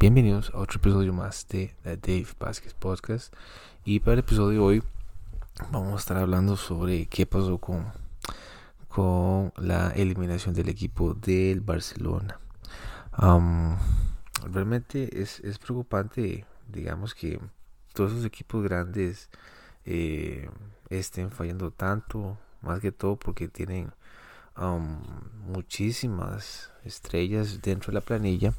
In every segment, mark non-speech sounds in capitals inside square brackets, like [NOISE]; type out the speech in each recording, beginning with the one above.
Bienvenidos a otro episodio más de The Dave Vázquez Podcast. Y para el episodio de hoy vamos a estar hablando sobre qué pasó con, con la eliminación del equipo del Barcelona. realmente es, es, preocupante, digamos que todos esos equipos grandes eh, estén fallando tanto, más que todo porque tienen muchísimas estrellas dentro de la planilla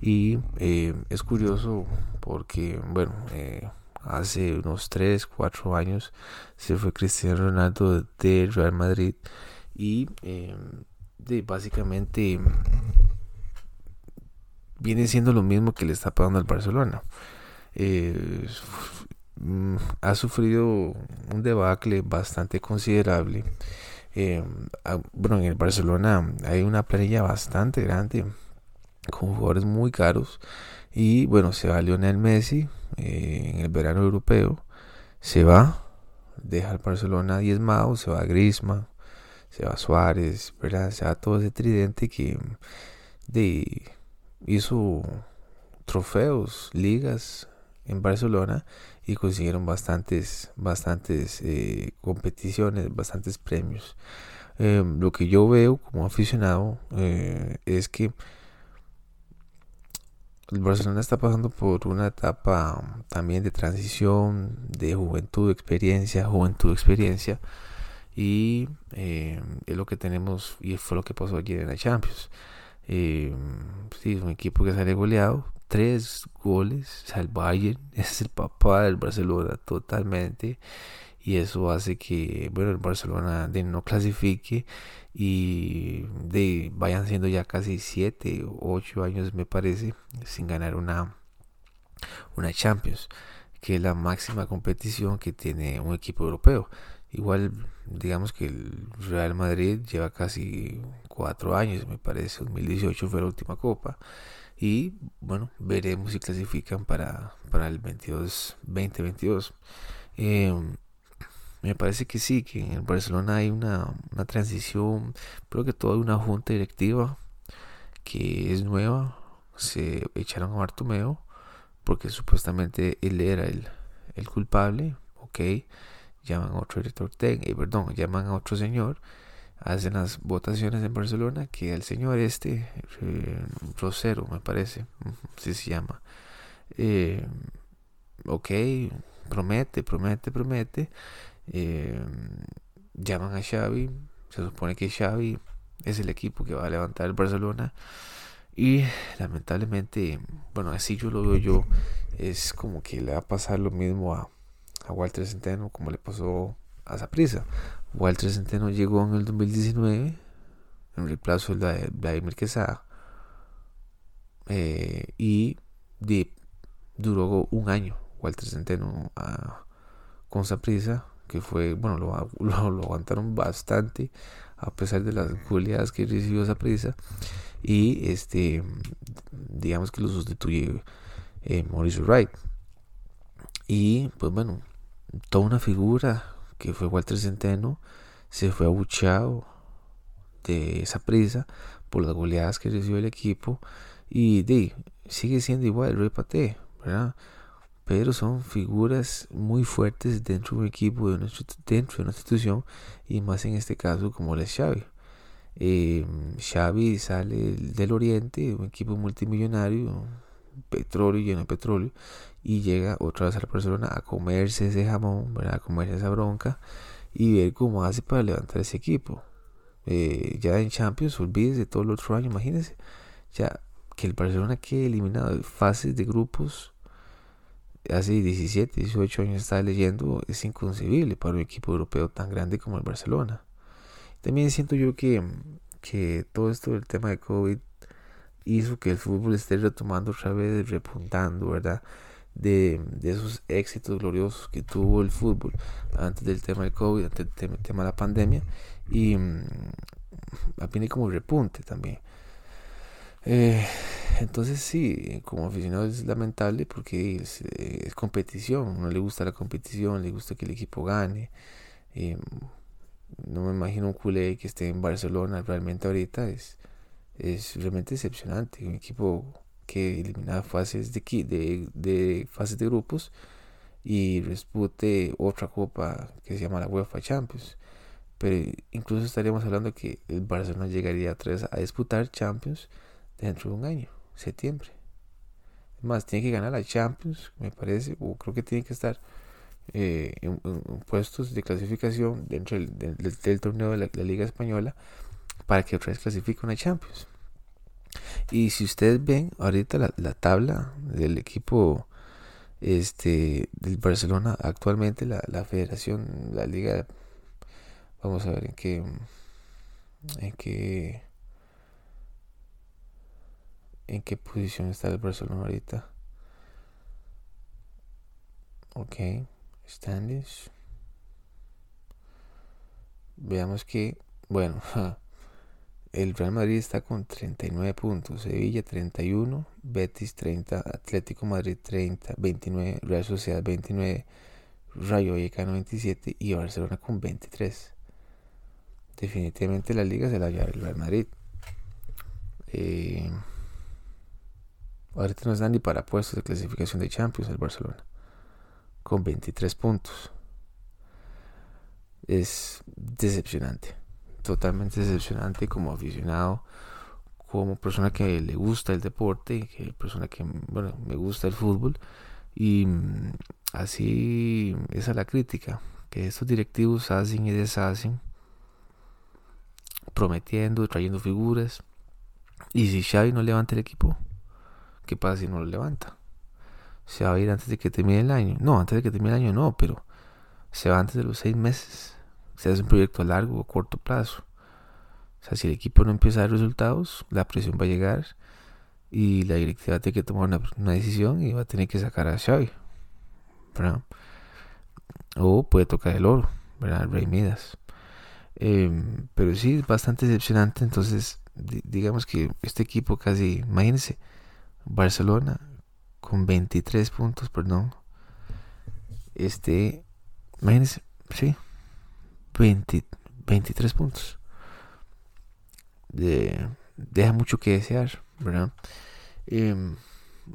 y eh, es curioso porque bueno eh, hace unos 3 4 años se fue Cristiano Ronaldo de Real Madrid y eh, básicamente viene siendo lo mismo que le está pagando al Barcelona. Ha sufrido un debacle bastante considerable. Ah, bueno, en el Barcelona hay una planilla bastante grande con jugadores muy caros. Y bueno, se va Lionel Messi eh, en el verano europeo. Se va, deja el Barcelona diezmado, se va Griezmann, se va Suárez. Se va todo ese tridente que de, hizo trofeos, ligas en Barcelona y consiguieron bastantes, bastantes eh, competiciones, bastantes premios. Eh, lo que yo veo como aficionado eh, es que el Barcelona está pasando por una etapa también de transición, de juventud, experiencia, juventud, experiencia. Y es lo que tenemos, y fue lo que pasó ayer en la Champions. sí, es un equipo que sale goleado, tres goles. El Bayern [LAUGHS] es el papá del Barcelona totalmente. Y eso hace que, bueno, el Barcelona no clasifique y de vayan siendo ya casi siete o ocho años, me parece, sin ganar una, una Champions, que es la máxima competición que tiene un equipo europeo. Igual, digamos que el Real Madrid lleva casi cuatro años, me parece, 2018 fue la última copa. Y bueno, veremos si clasifican para, para el 22, 2022. Em, me parece que sí, que en Barcelona hay una, una transición, creo que toda una junta directiva que es nueva. Se echaron a Bartomeo porque supuestamente él era el, el culpable, ok. Llaman a otro director técnico, eh, perdón, llaman a otro señor hacen las votaciones en Barcelona que el señor este, eh, Rosero me parece, si se llama, eh, ok, promete, promete, promete, eh, llaman a Xavi, se supone que Xavi es el equipo que va a levantar el Barcelona y lamentablemente, bueno, así yo lo veo yo, es como que le va a pasar lo mismo a, a Walter Centeno como le pasó a Zaprisa. Walter Centeno llegó en el 2019 en reemplazo de Vladimir Quesada eh, y duró un año Walter Centeno a, con Zaprisa que fue bueno [LAUGHS] lo, lo, aguantaron bastante a pesar de las goleadas que recibió Zaprisa y este digamos que lo sustituye eh, Mauricio Wright. Y pues bueno toda una figura que fue Walter Centeno, se fue abucheado de esa prisa por las goleadas que recibió el equipo. Y de, sigue siendo igual el Rey ¿verdad? Pero son figuras muy fuertes dentro de un equipo, dentro de una institución y más en este caso como es Xavi. Eh, Xavi sale del Oriente, un equipo multimillonario, petróleo lleno de petróleo y llega otra vez a Barcelona a comerse ese jamón, a comerse esa bronca y ver cómo hace para levantar ese equipo. Eh, ya en Champions, olvídese todo el otro año, imagínense, ya que el Barcelona quede eliminado de fases de grupos hace 17, 18 años estaba leyendo, es inconcebible para un equipo europeo tan grande como el Barcelona. También siento yo que, que todo esto del tema de COVID hizo que el fútbol esté retomando otra vez, repuntando, ¿verdad? De, esos éxitos gloriosos que tuvo el fútbol antes del tema del COVID, antes del tema, de la pandemia, y mmm, viene como repunte también. Eh, entonces sí, como aficionado es lamentable porque es, competición, no le gusta la competición, le gusta que el equipo gane. Eh, no me imagino un culé que esté en Barcelona realmente ahorita, es, es realmente decepcionante. Un equipo que elimina fases de, de, de fases de grupos y dispute otra copa que se llama la UEFA Champions. Pero incluso estaríamos hablando que el Barcelona llegaría a disputar Champions dentro de un año, septiembre. Más, tiene que ganar la Champions, me parece, o creo que tiene que estar eh, en, puestos de clasificación dentro del, torneo de la, Liga Española para que otra vez clasifique una Champions. Y si ustedes ven ahorita la, la tabla del equipo este del Barcelona actualmente la, la federación la liga vamos a ver en qué en qué en qué posición está el Barcelona ahorita ok standings veamos que bueno [LAUGHS] El Real Madrid está con 39 puntos, Sevilla 31, Betis 30, Atlético Madrid 30, 29, Real Sociedad 29, Rayo Vallecano 27 y Barcelona con 23. Definitivamente la liga se la lleva el Real Madrid. Eh, ahorita no están ni para puestos de clasificación de Champions el Barcelona, con 23 puntos. Es decepcionante totalmente decepcionante como aficionado, como persona que le gusta el deporte, persona que bueno, me gusta el fútbol y mm, así esa es la crítica que estos directivos hacen y deshacen prometiendo, trayendo figuras y si Xavi no levanta el equipo, ¿qué pasa si no lo levanta? Se va a ir antes de que termine el año. No, antes de que termine el año no, pero se va antes de los seis meses se hace un proyecto a largo o corto plazo. O sea, si el equipo no empieza a dar resultados, la presión va a llegar y la directiva tiene que tomar una, decisión y va a tener que sacar a Xavi. O puede tocar el oro, ¿verdad? Rey Midas. Em, pero sí, es bastante decepcionante. Entonces, digamos que este equipo casi, imagínense, Barcelona con 23 puntos, perdón. Este, imagínense, sí, 23 puntos. De, deja mucho que desear, ¿verdad? Em,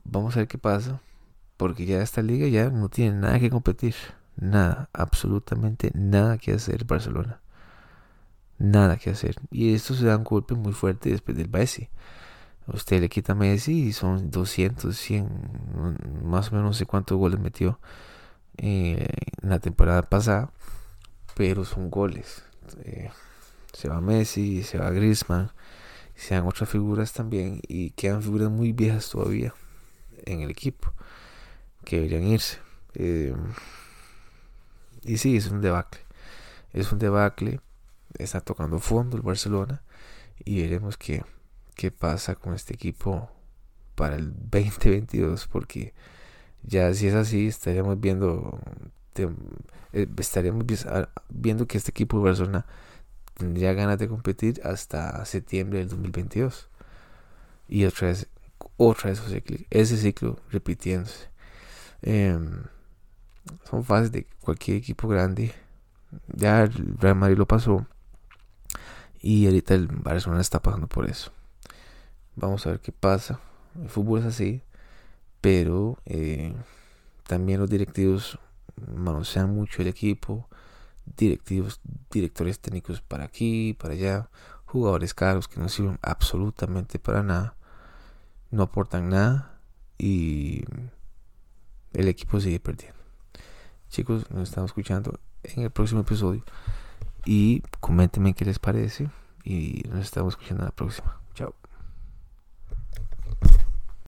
vamos a ver qué pasa. Porque ya esta liga ya no tiene nada que competir. Nada, absolutamente nada que hacer Barcelona. Nada que hacer. Y esto se da un golpe muy fuerte después del Messi. Usted le quita a Messi y son 200, 100, más o menos no sé cuántos goles metió eh, en la temporada pasada pero son goles. Eh, se va Messi, se va Griezmann, se dan otras figuras también y quedan figuras muy viejas todavía en el equipo que deberían irse. Eh, y sí, es un debacle. Es un debacle. Está tocando fondo el Barcelona y veremos qué, qué pasa con este equipo para el 2022 porque ya si es así estaríamos viendo eh, estaríamos viendo que este equipo de Barcelona tendría ganas de competir hasta septiembre del 2022. Y otra vez, otra vez ese ciclo, repitiéndose. Em, son fases de cualquier equipo grande. Ya el Real Madrid lo pasó. Y ahorita el Barcelona está pasando por eso. Vamos a ver qué pasa. El fútbol es así. Pero eh, también los directivos manosean mucho el equipo, directivos, directores técnicos para aquí, para allá, jugadores caros que no sirven absolutamente para nada, no aportan nada y el equipo sigue perdiendo. Chicos, nos estamos escuchando en el próximo episodio y coméntenme qué les parece y nos estamos escuchando en la próxima.